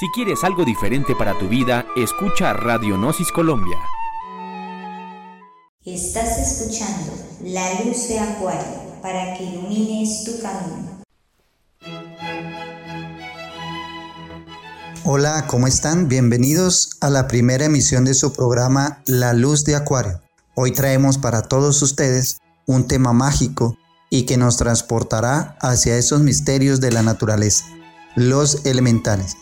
Si quieres algo diferente para tu vida, escucha Radio Gnosis Colombia. Estás escuchando La Luz de Acuario para que ilumines tu camino. Hola, ¿cómo están? Bienvenidos a la primera emisión de su programa La Luz de Acuario. Hoy traemos para todos ustedes un tema mágico y que nos transportará hacia esos misterios de la naturaleza, los elementales.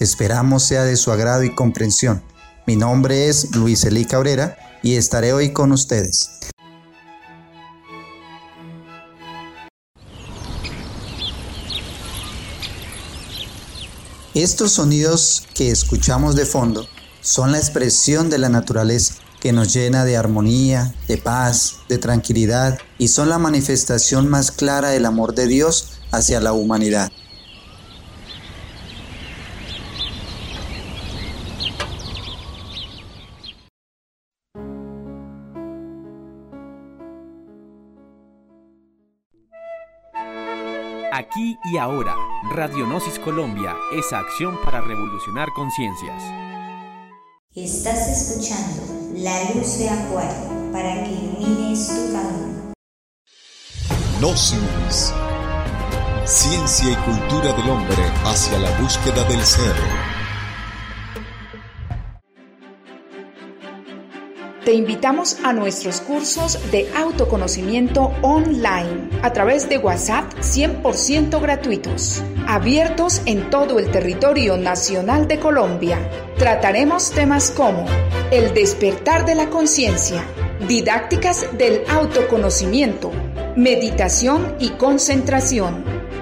Esperamos sea de su agrado y comprensión. Mi nombre es Luis Elí Cabrera y estaré hoy con ustedes. Estos sonidos que escuchamos de fondo son la expresión de la naturaleza que nos llena de armonía, de paz, de tranquilidad y son la manifestación más clara del amor de Dios hacia la humanidad. Aquí y ahora, Radionosis Colombia, esa acción para revolucionar conciencias. Estás escuchando La Luz de Acuario para que ilumines tu camino. Gnosis. Ciencia y cultura del hombre hacia la búsqueda del ser. Te invitamos a nuestros cursos de autoconocimiento online a través de WhatsApp 100% gratuitos, abiertos en todo el territorio nacional de Colombia. Trataremos temas como el despertar de la conciencia, didácticas del autoconocimiento, meditación y concentración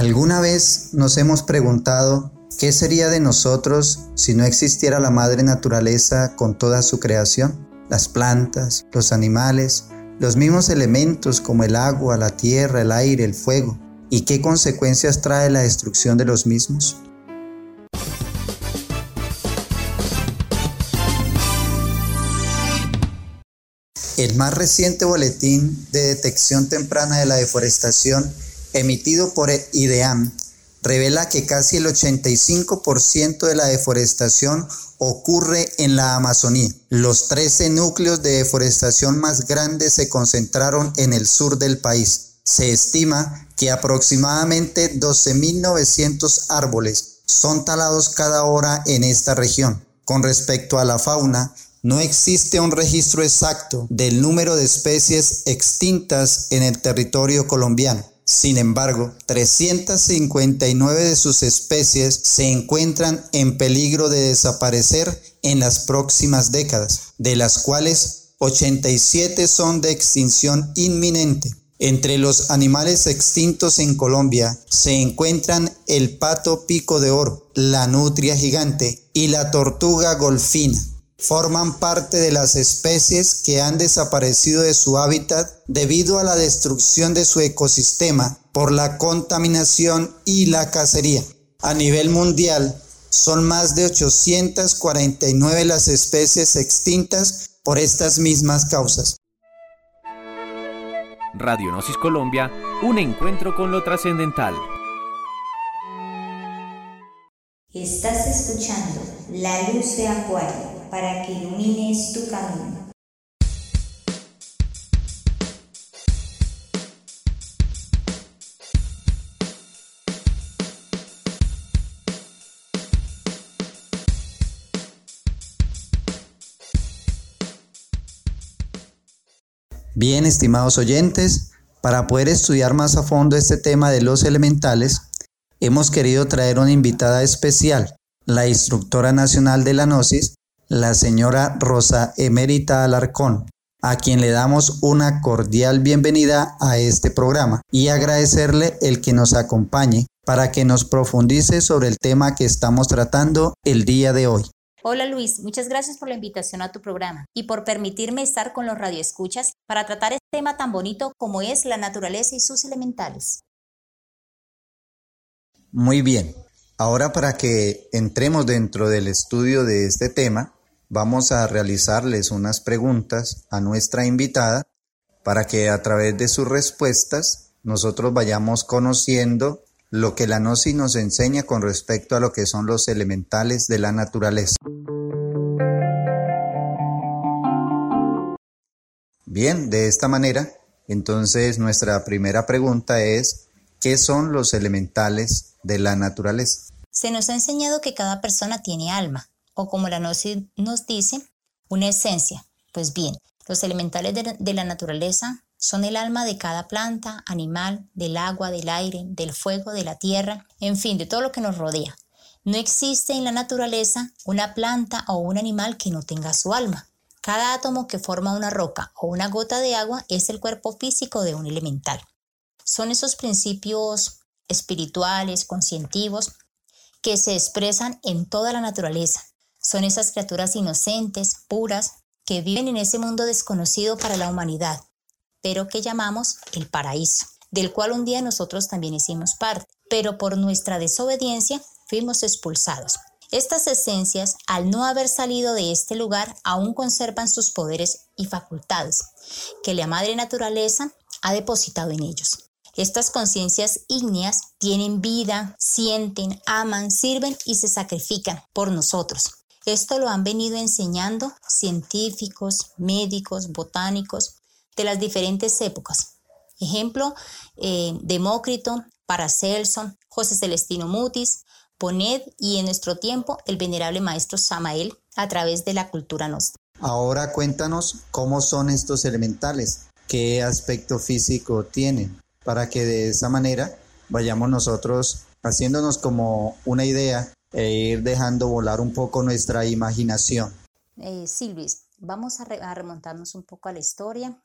¿Alguna vez nos hemos preguntado qué sería de nosotros si no existiera la madre naturaleza con toda su creación? Las plantas, los animales, los mismos elementos como el agua, la tierra, el aire, el fuego. ¿Y qué consecuencias trae la destrucción de los mismos? El más reciente boletín de detección temprana de la deforestación emitido por IDEAM revela que casi el 85% de la deforestación ocurre en la Amazonía. Los 13 núcleos de deforestación más grandes se concentraron en el sur del país. Se estima que aproximadamente 12.900 árboles son talados cada hora en esta región. Con respecto a la fauna, no existe un registro exacto del número de especies extintas en el territorio colombiano. Sin embargo, 359 de sus especies se encuentran en peligro de desaparecer en las próximas décadas, de las cuales 87 son de extinción inminente. Entre los animales extintos en Colombia se encuentran el pato pico de oro, la nutria gigante y la tortuga golfina forman parte de las especies que han desaparecido de su hábitat debido a la destrucción de su ecosistema por la contaminación y la cacería. A nivel mundial, son más de 849 las especies extintas por estas mismas causas. Radio Gnosis Colombia, un encuentro con lo trascendental. Estás escuchando La Luz de Acuario para que ilumines tu camino. Bien, estimados oyentes, para poder estudiar más a fondo este tema de los elementales, hemos querido traer una invitada especial, la instructora nacional de la Gnosis, la señora Rosa Emérita Alarcón. a quien le damos una cordial bienvenida a este programa y agradecerle el que nos acompañe para que nos profundice sobre el tema que estamos tratando el día de hoy. Hola Luis, muchas gracias por la invitación a tu programa y por permitirme estar con los radioescuchas para tratar este tema tan bonito como es la naturaleza y sus elementales. Muy bien, ahora para que entremos dentro del estudio de este tema, vamos a realizarles unas preguntas a nuestra invitada para que a través de sus respuestas nosotros vayamos conociendo lo que la Gnosis nos enseña con respecto a lo que son los elementales de la naturaleza. Bien, de esta manera, entonces nuestra primera pregunta es, ¿qué son los elementales de la naturaleza? Se nos ha enseñado que cada persona tiene alma, o como la nos dice, una esencia. Pues bien, los elementales de la naturaleza son el alma de cada planta, animal, del agua, del aire, del fuego, de la tierra, en fin, de todo lo que nos rodea. No existe en la naturaleza una planta o un animal que no tenga su alma. Cada átomo que forma una roca o una gota de agua es el cuerpo físico de un elemental. Son esos principios espirituales, conscientivos, que se expresan en toda la naturaleza. Son esas criaturas inocentes, puras, que viven en ese mundo desconocido para la humanidad, pero que llamamos el paraíso, del cual un día nosotros también hicimos parte, pero por nuestra desobediencia fuimos expulsados. Estas esencias, al no haber salido de este lugar, aún conservan sus poderes y facultades, que la madre naturaleza ha depositado en ellos. Estas conciencias ígneas tienen vida, sienten, aman, sirven y se sacrifican por nosotros. Esto lo han venido enseñando científicos, médicos, botánicos, de las diferentes épocas. Ejemplo, eh, Demócrito, Paracelso, José Celestino Mutis, Ponet y en nuestro tiempo el venerable maestro Samael a través de la cultura nostra. Ahora cuéntanos cómo son estos elementales, qué aspecto físico tienen, para que de esa manera vayamos nosotros haciéndonos como una idea e ir dejando volar un poco nuestra imaginación. Eh, sí, Luis, vamos a remontarnos un poco a la historia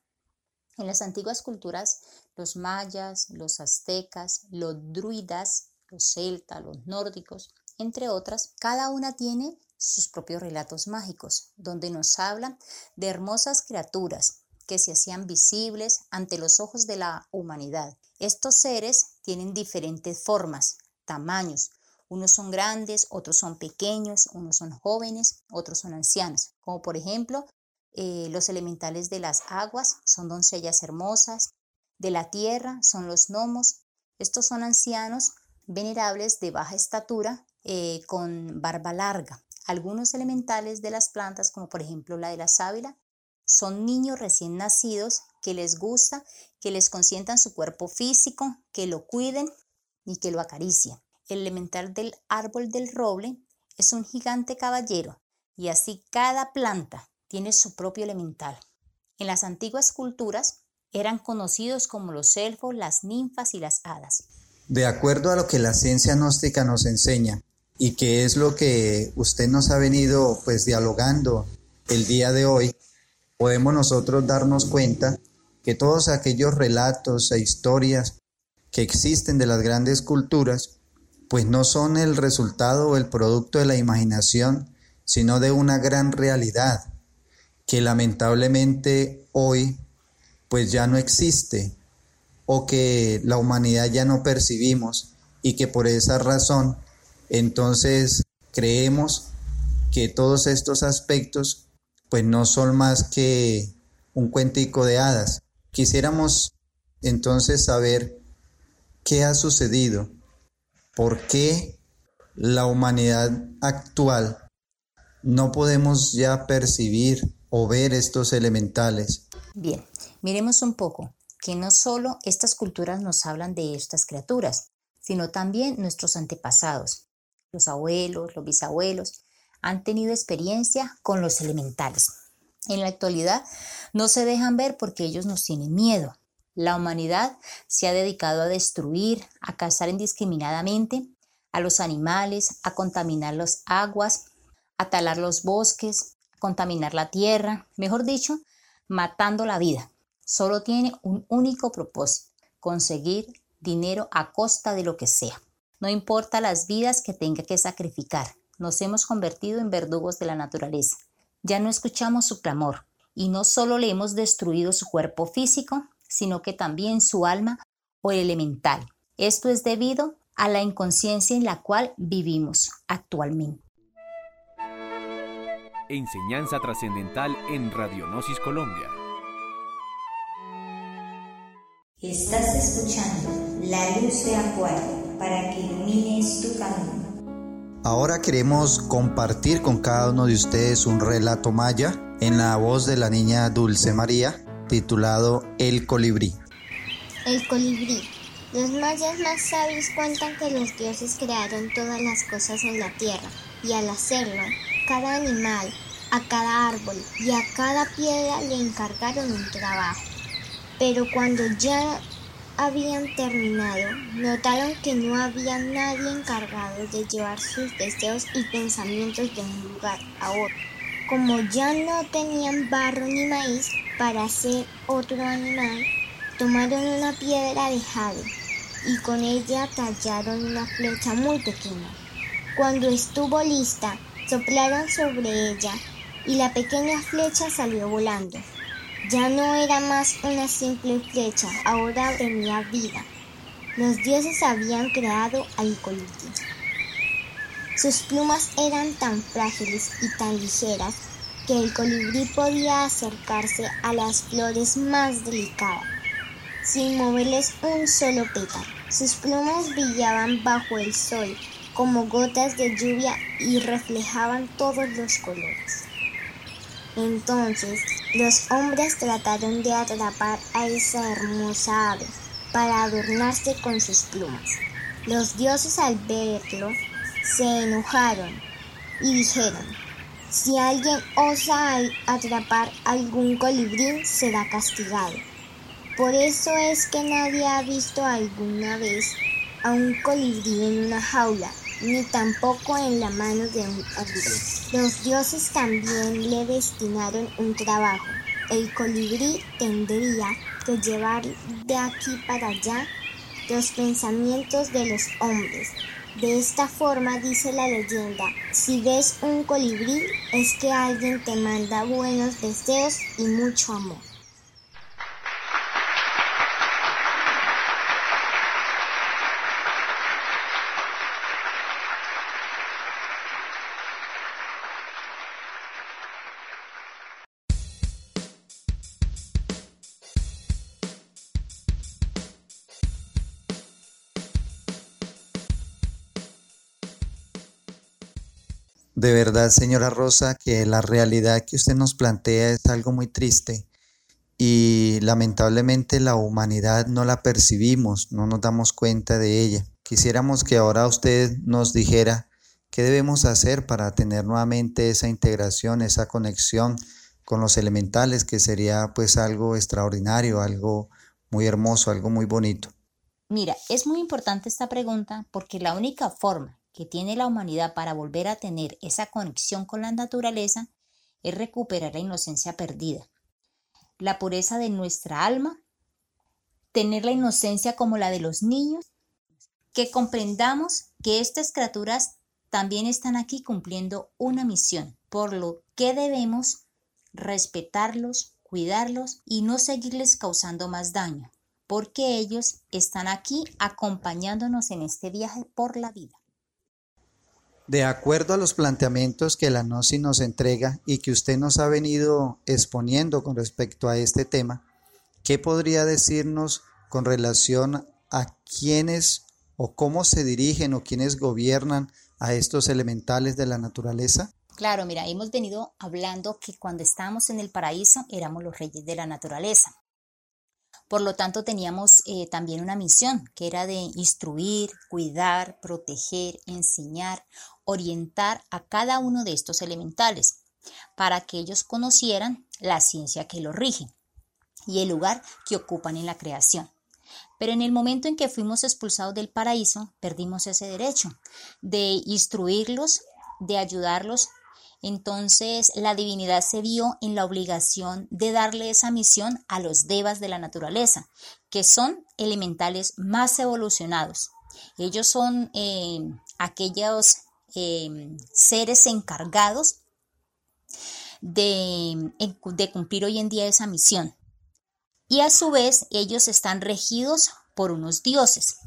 en las antiguas culturas, los mayas, los aztecas, los druidas, los celtas, los nórdicos, entre otras, cada una tiene sus propios relatos mágicos, donde nos hablan de hermosas criaturas que se hacían visibles ante los ojos de la humanidad. Estos seres tienen diferentes formas, tamaños. Unos son grandes, otros son pequeños, unos son jóvenes, otros son ancianos, como por ejemplo eh, los elementales de las aguas son doncellas hermosas, de la tierra son los gnomos. Estos son ancianos venerables de baja estatura eh, con barba larga. Algunos elementales de las plantas, como por ejemplo la de la sábila, son niños recién nacidos que les gusta que les consientan su cuerpo físico, que lo cuiden y que lo acaricien. El elemental del árbol del roble es un gigante caballero y así cada planta tiene su propio elemental. En las antiguas culturas eran conocidos como los elfos, las ninfas y las hadas. De acuerdo a lo que la ciencia gnóstica nos enseña y que es lo que usted nos ha venido pues dialogando el día de hoy, podemos nosotros darnos cuenta que todos aquellos relatos e historias que existen de las grandes culturas pues no son el resultado o el producto de la imaginación, sino de una gran realidad que lamentablemente hoy pues ya no existe o que la humanidad ya no percibimos y que por esa razón entonces creemos que todos estos aspectos pues no son más que un cuentico de hadas. Quisiéramos entonces saber qué ha sucedido, por qué la humanidad actual no podemos ya percibir o ver estos elementales? Bien, miremos un poco que no solo estas culturas nos hablan de estas criaturas, sino también nuestros antepasados, los abuelos, los bisabuelos, han tenido experiencia con los elementales. En la actualidad no se dejan ver porque ellos nos tienen miedo. La humanidad se ha dedicado a destruir, a cazar indiscriminadamente a los animales, a contaminar las aguas, a talar los bosques, contaminar la tierra, mejor dicho, matando la vida. Solo tiene un único propósito, conseguir dinero a costa de lo que sea. No importa las vidas que tenga que sacrificar, nos hemos convertido en verdugos de la naturaleza. Ya no escuchamos su clamor y no solo le hemos destruido su cuerpo físico, sino que también su alma o el elemental. Esto es debido a la inconsciencia en la cual vivimos actualmente. Enseñanza trascendental en Radionosis Colombia. Estás escuchando La Luz de Acuario para que ilumines tu camino. Ahora queremos compartir con cada uno de ustedes un relato maya en la voz de la niña Dulce María, titulado El colibrí. El colibrí. Los mayas más sabios cuentan que los dioses crearon todas las cosas en la tierra y al hacerlo, cada animal, a cada árbol y a cada piedra le encargaron un trabajo. Pero cuando ya habían terminado, notaron que no había nadie encargado de llevar sus deseos y pensamientos de un lugar a otro. Como ya no tenían barro ni maíz para hacer otro animal, tomaron una piedra de jade y con ella tallaron una flecha muy pequeña. Cuando estuvo lista, soplaron sobre ella y la pequeña flecha salió volando. Ya no era más una simple flecha, ahora tenía vida. Los dioses habían creado al colibrí. Sus plumas eran tan frágiles y tan ligeras que el colibrí podía acercarse a las flores más delicadas, sin moverles un solo pétalo. Sus plumas brillaban bajo el sol como gotas de lluvia y reflejaban todos los colores. Entonces los hombres trataron de atrapar a esa hermosa ave para adornarse con sus plumas. Los dioses al verlo se enojaron y dijeron, si alguien osa atrapar algún colibrí será castigado. Por eso es que nadie ha visto alguna vez a un colibrí en una jaula ni tampoco en la mano de un hombre. Los dioses también le destinaron un trabajo. El colibrí tendría que llevar de aquí para allá los pensamientos de los hombres. De esta forma dice la leyenda, si ves un colibrí es que alguien te manda buenos deseos y mucho amor. De verdad, señora Rosa, que la realidad que usted nos plantea es algo muy triste y lamentablemente la humanidad no la percibimos, no nos damos cuenta de ella. Quisiéramos que ahora usted nos dijera qué debemos hacer para tener nuevamente esa integración, esa conexión con los elementales, que sería pues algo extraordinario, algo muy hermoso, algo muy bonito. Mira, es muy importante esta pregunta porque la única forma que tiene la humanidad para volver a tener esa conexión con la naturaleza es recuperar la inocencia perdida, la pureza de nuestra alma, tener la inocencia como la de los niños, que comprendamos que estas criaturas también están aquí cumpliendo una misión, por lo que debemos respetarlos, cuidarlos y no seguirles causando más daño, porque ellos están aquí acompañándonos en este viaje por la vida. De acuerdo a los planteamientos que la NOSI nos entrega y que usted nos ha venido exponiendo con respecto a este tema, ¿qué podría decirnos con relación a quiénes o cómo se dirigen o quiénes gobiernan a estos elementales de la naturaleza? Claro, mira, hemos venido hablando que cuando estábamos en el paraíso éramos los reyes de la naturaleza. Por lo tanto, teníamos eh, también una misión que era de instruir, cuidar, proteger, enseñar, orientar a cada uno de estos elementales para que ellos conocieran la ciencia que los rige y el lugar que ocupan en la creación. Pero en el momento en que fuimos expulsados del paraíso, perdimos ese derecho de instruirlos, de ayudarlos Entonces la divinidad se vio en la obligación de darle esa misión a los devas de la naturaleza, que son elementales más evolucionados. Ellos son eh, aquellos eh, seres encargados de, de cumplir hoy en día esa misión. Y a su vez ellos están regidos por unos dioses.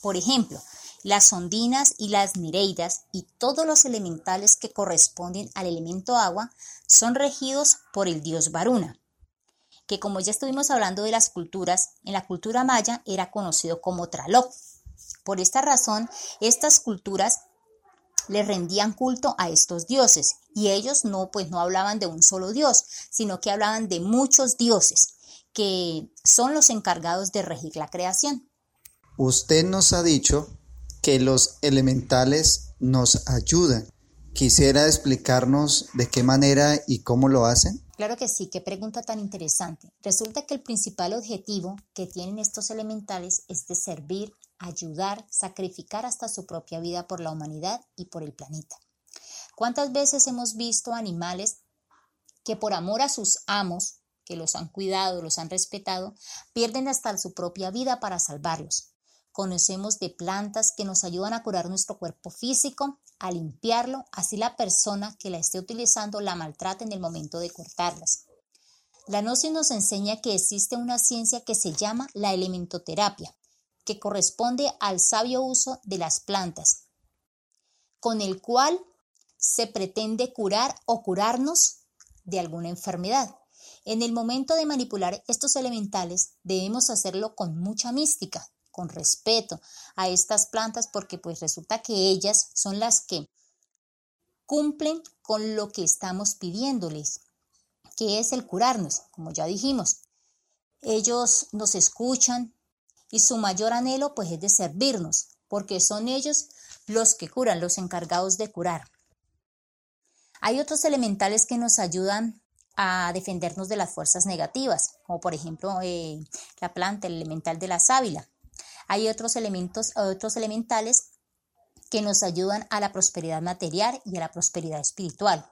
Por ejemplo, las ondinas y las nereidas y todos los elementales que corresponden al elemento agua son regidos por el dios Varuna, que como ya estuvimos hablando de las culturas, en la cultura maya era conocido como Traloc. Por esta razón, estas culturas le rendían culto a estos dioses y ellos no pues no hablaban de un solo dios, sino que hablaban de muchos dioses que son los encargados de regir la creación. Usted nos ha dicho que los elementales nos ayudan. Quisiera explicarnos de qué manera y cómo lo hacen. Claro que sí, qué pregunta tan interesante. Resulta que el principal objetivo que tienen estos elementales es de servir, ayudar, sacrificar hasta su propia vida por la humanidad y por el planeta. ¿Cuántas veces hemos visto animales que por amor a sus amos, que los han cuidado, los han respetado, pierden hasta su propia vida para salvarlos? Conocemos de plantas que nos ayudan a curar nuestro cuerpo físico, a limpiarlo, así la persona que la esté utilizando la maltrata en el momento de cortarlas. La gnosis nos enseña que existe una ciencia que se llama la elementoterapia, que corresponde al sabio uso de las plantas, con el cual se pretende curar o curarnos de alguna enfermedad. En el momento de manipular estos elementales debemos hacerlo con mucha mística, con respeto a estas plantas porque pues resulta que ellas son las que cumplen con lo que estamos pidiéndoles, que es el curarnos, como ya dijimos. Ellos nos escuchan y su mayor anhelo pues es de servirnos, porque son ellos los que curan, los encargados de curar. Hay otros elementales que nos ayudan a defendernos de las fuerzas negativas, como por ejemplo eh, la planta, el elemental de la sábila. Hay otros elementos, otros elementales que nos ayudan a la prosperidad material y a la prosperidad espiritual,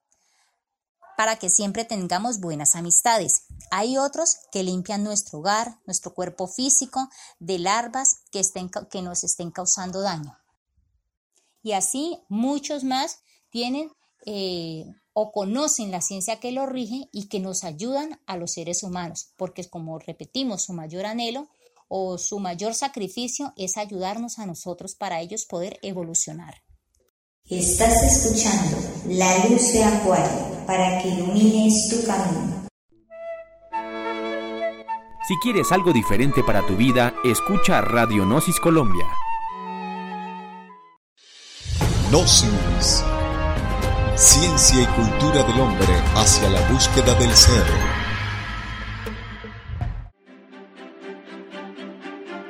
para que siempre tengamos buenas amistades. Hay otros que limpian nuestro hogar, nuestro cuerpo físico de larvas que, nos estén causando daño. Y así muchos más tienen eh, o conocen la ciencia que lo rige y que nos ayudan a los seres humanos, porque como repetimos, su mayor anhelo o su mayor sacrificio es ayudarnos a nosotros para ellos poder evolucionar. Estás escuchando La Luz de Acuario para que ilumines tu camino. Si quieres algo diferente para tu vida, escucha Radio Gnosis Colombia. Gnosis. Ciencia y cultura del hombre hacia la búsqueda del ser.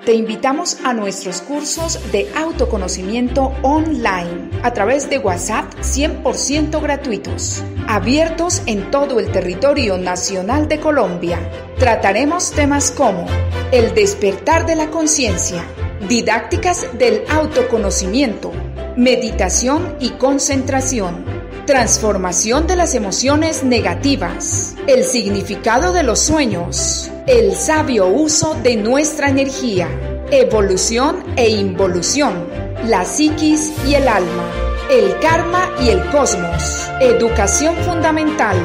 Te invitamos a nuestros cursos de autoconocimiento online a través de WhatsApp 100% gratuitos, abiertos en todo el territorio nacional de Colombia. Trataremos temas como el despertar de la conciencia, didácticas del autoconocimiento, meditación y concentración, transformación de las emociones negativas, el significado de los sueños, el sabio uso de nuestra energía, evolución e involución, la psiquis y el alma, el karma y el cosmos, educación fundamental,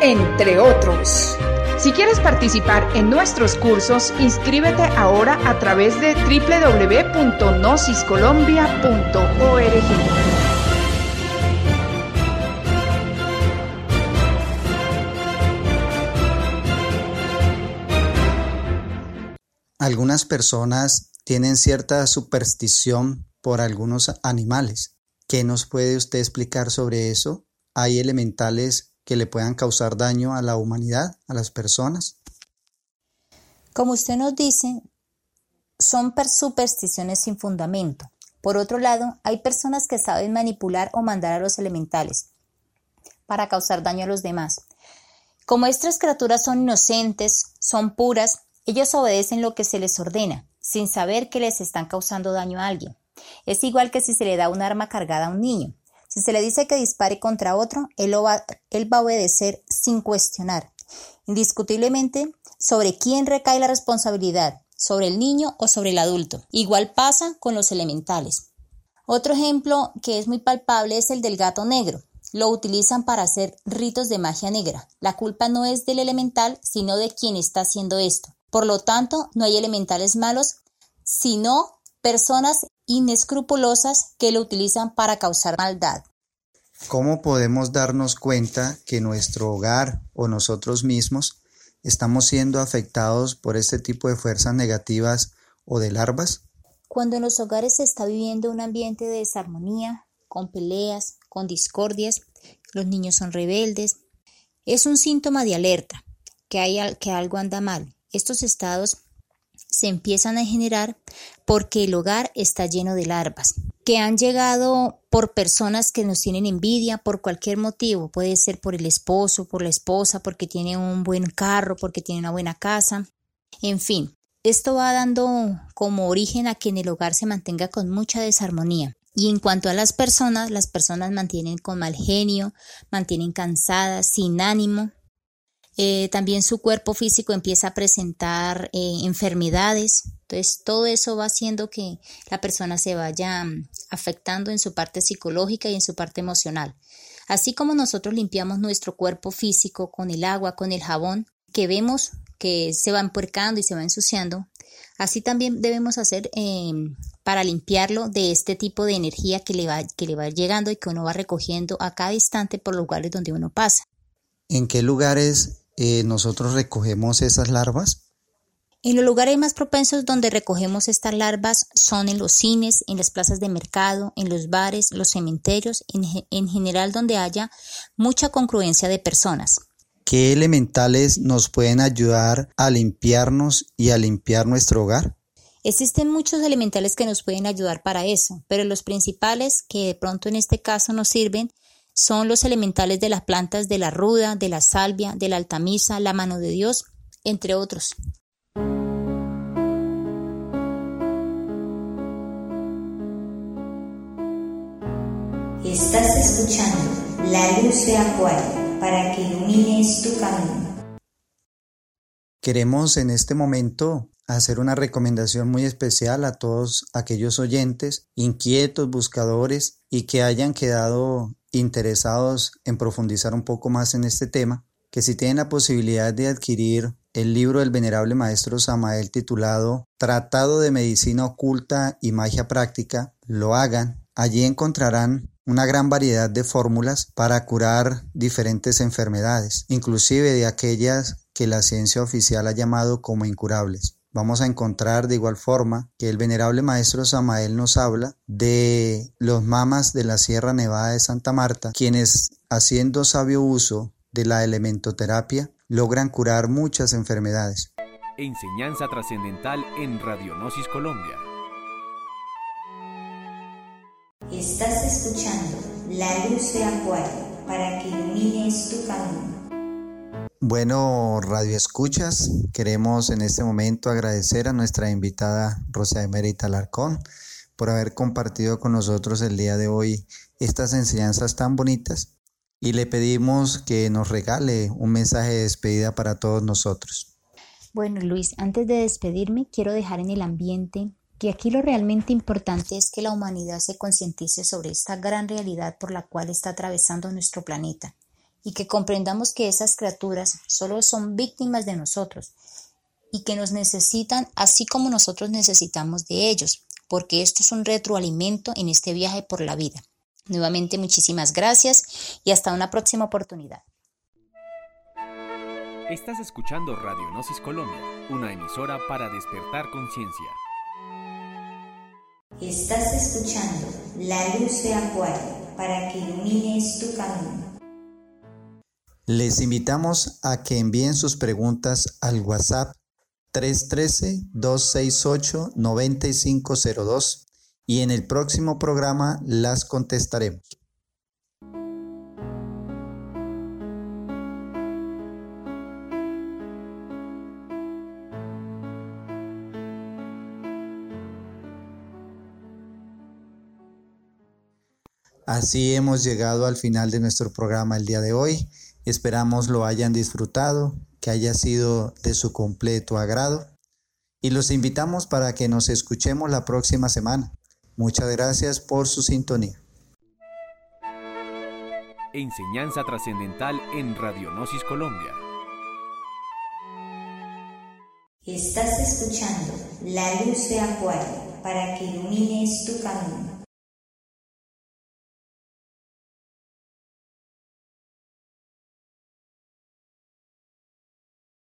entre otros. Si quieres participar en nuestros cursos, inscríbete ahora a través de www.nosiscolombia.org. Algunas personas tienen cierta superstición por algunos animales. ¿Qué nos puede usted explicar sobre eso? ¿Hay elementales que le puedan causar daño a la humanidad, a las personas? Como usted nos dice, son supersticiones sin fundamento. Por otro lado, hay personas que saben manipular o mandar a los elementales para causar daño a los demás. Como estas criaturas son inocentes, son puras, ellos obedecen lo que se les ordena, sin saber que les están causando daño a alguien. Es igual que si se le da un arma cargada a un niño. Si se le dice que dispare contra otro, él, va, él va a obedecer sin cuestionar. Indiscutiblemente, sobre quién recae la responsabilidad, sobre el niño o sobre el adulto. Igual pasa con los elementales. Otro ejemplo que es muy palpable es el del gato negro. Lo utilizan para hacer ritos de magia negra. La culpa no es del elemental, sino de quien está haciendo esto. Por lo tanto, no hay elementales malos, sino personas inescrupulosas que lo utilizan para causar maldad. ¿Cómo podemos darnos cuenta que nuestro hogar o nosotros mismos estamos siendo afectados por este tipo de fuerzas negativas o de larvas? Cuando en los hogares se está viviendo un ambiente de desarmonía, con peleas, con discordias, los niños son rebeldes, es un síntoma de alerta, que, hay, que algo anda mal. Estos estados se empiezan a generar porque el hogar está lleno de larvas que han llegado por personas que nos tienen envidia por cualquier motivo, puede ser por el esposo, por la esposa, porque tiene un buen carro, porque tiene una buena casa, en fin, esto va dando como origen a que en el hogar se mantenga con mucha desarmonía. Y en cuanto a las personas, las personas mantienen con mal genio, mantienen cansadas, sin ánimo, eh, también su cuerpo físico empieza a presentar eh, enfermedades. Entonces, todo eso va haciendo que la persona se vaya mm, afectando en su parte psicológica y en su parte emocional. Así como nosotros limpiamos nuestro cuerpo físico con el agua, con el jabón, que vemos que se va empuercando y se va ensuciando, así también debemos hacer em, para limpiarlo de este tipo de energía que le, va, que le va llegando y que uno va recogiendo a cada instante por los lugares donde uno pasa. ¿En qué lugares eh, nosotros recogemos esas larvas? En los lugares más propensos donde recogemos estas larvas son en los cines, en las plazas de mercado, en los bares, los cementerios, en, en general donde haya mucha congruencia de personas. ¿Qué elementales nos pueden ayudar a limpiarnos y a limpiar nuestro hogar? Existen muchos elementales que nos pueden ayudar para eso, pero los principales que de pronto en este caso nos sirven son los elementales de las plantas de la ruda, de la salvia, de la altamisa, la mano de Dios, entre otros. Estás escuchando La Luz de Acuario para que ilumines tu camino. Queremos en este momento hacer una recomendación muy especial a todos aquellos oyentes inquietos, buscadores y que hayan quedado interesados en profundizar un poco más en este tema, que si tienen la posibilidad de adquirir el libro del venerable maestro Samael titulado Tratado de Medicina Oculta y Magia Práctica, lo hagan. Allí encontrarán una gran variedad de fórmulas para curar diferentes enfermedades, inclusive de aquellas que la ciencia oficial ha llamado como incurables vamos a encontrar de igual forma que el venerable maestro Samael nos habla de los mamas de la Sierra Nevada de Santa Marta, quienes haciendo sabio uso de la elementoterapia logran curar muchas enfermedades. Enseñanza trascendental en Radionosis Colombia. Estás escuchando La Luz de Acuario para que ilumines tu camino. Bueno, Radio Escuchas, queremos en este momento agradecer a nuestra invitada Rosa Emerita Alarcón por haber compartido con nosotros el día de hoy estas enseñanzas tan bonitas y le pedimos que nos regale un mensaje de despedida para todos nosotros. Bueno, Luis, antes de despedirme, quiero dejar en el ambiente que aquí lo realmente importante es que la humanidad se concientice sobre esta gran realidad por la cual está atravesando nuestro planeta y que comprendamos que esas criaturas solo son víctimas de nosotros y que nos necesitan así como nosotros necesitamos de ellos, porque esto es un retroalimento en este viaje por la vida. Nuevamente muchísimas gracias y hasta una próxima oportunidad. Estás escuchando Radio Gnosis Colombia, una emisora para despertar conciencia. Estás escuchando La Luz de Acuario para que ilumines tu camino. Les invitamos a que envíen sus preguntas al WhatsApp 313-268-9502 y en el próximo programa las contestaremos. Así hemos llegado al final de nuestro programa el día de hoy. Esperamos lo hayan disfrutado, que haya sido de su completo agrado y los invitamos para que nos escuchemos la próxima semana. Muchas gracias por su sintonía. Enseñanza trascendental en Radionosis Colombia. Estás escuchando La Luz de Acuario para que ilumines tu camino.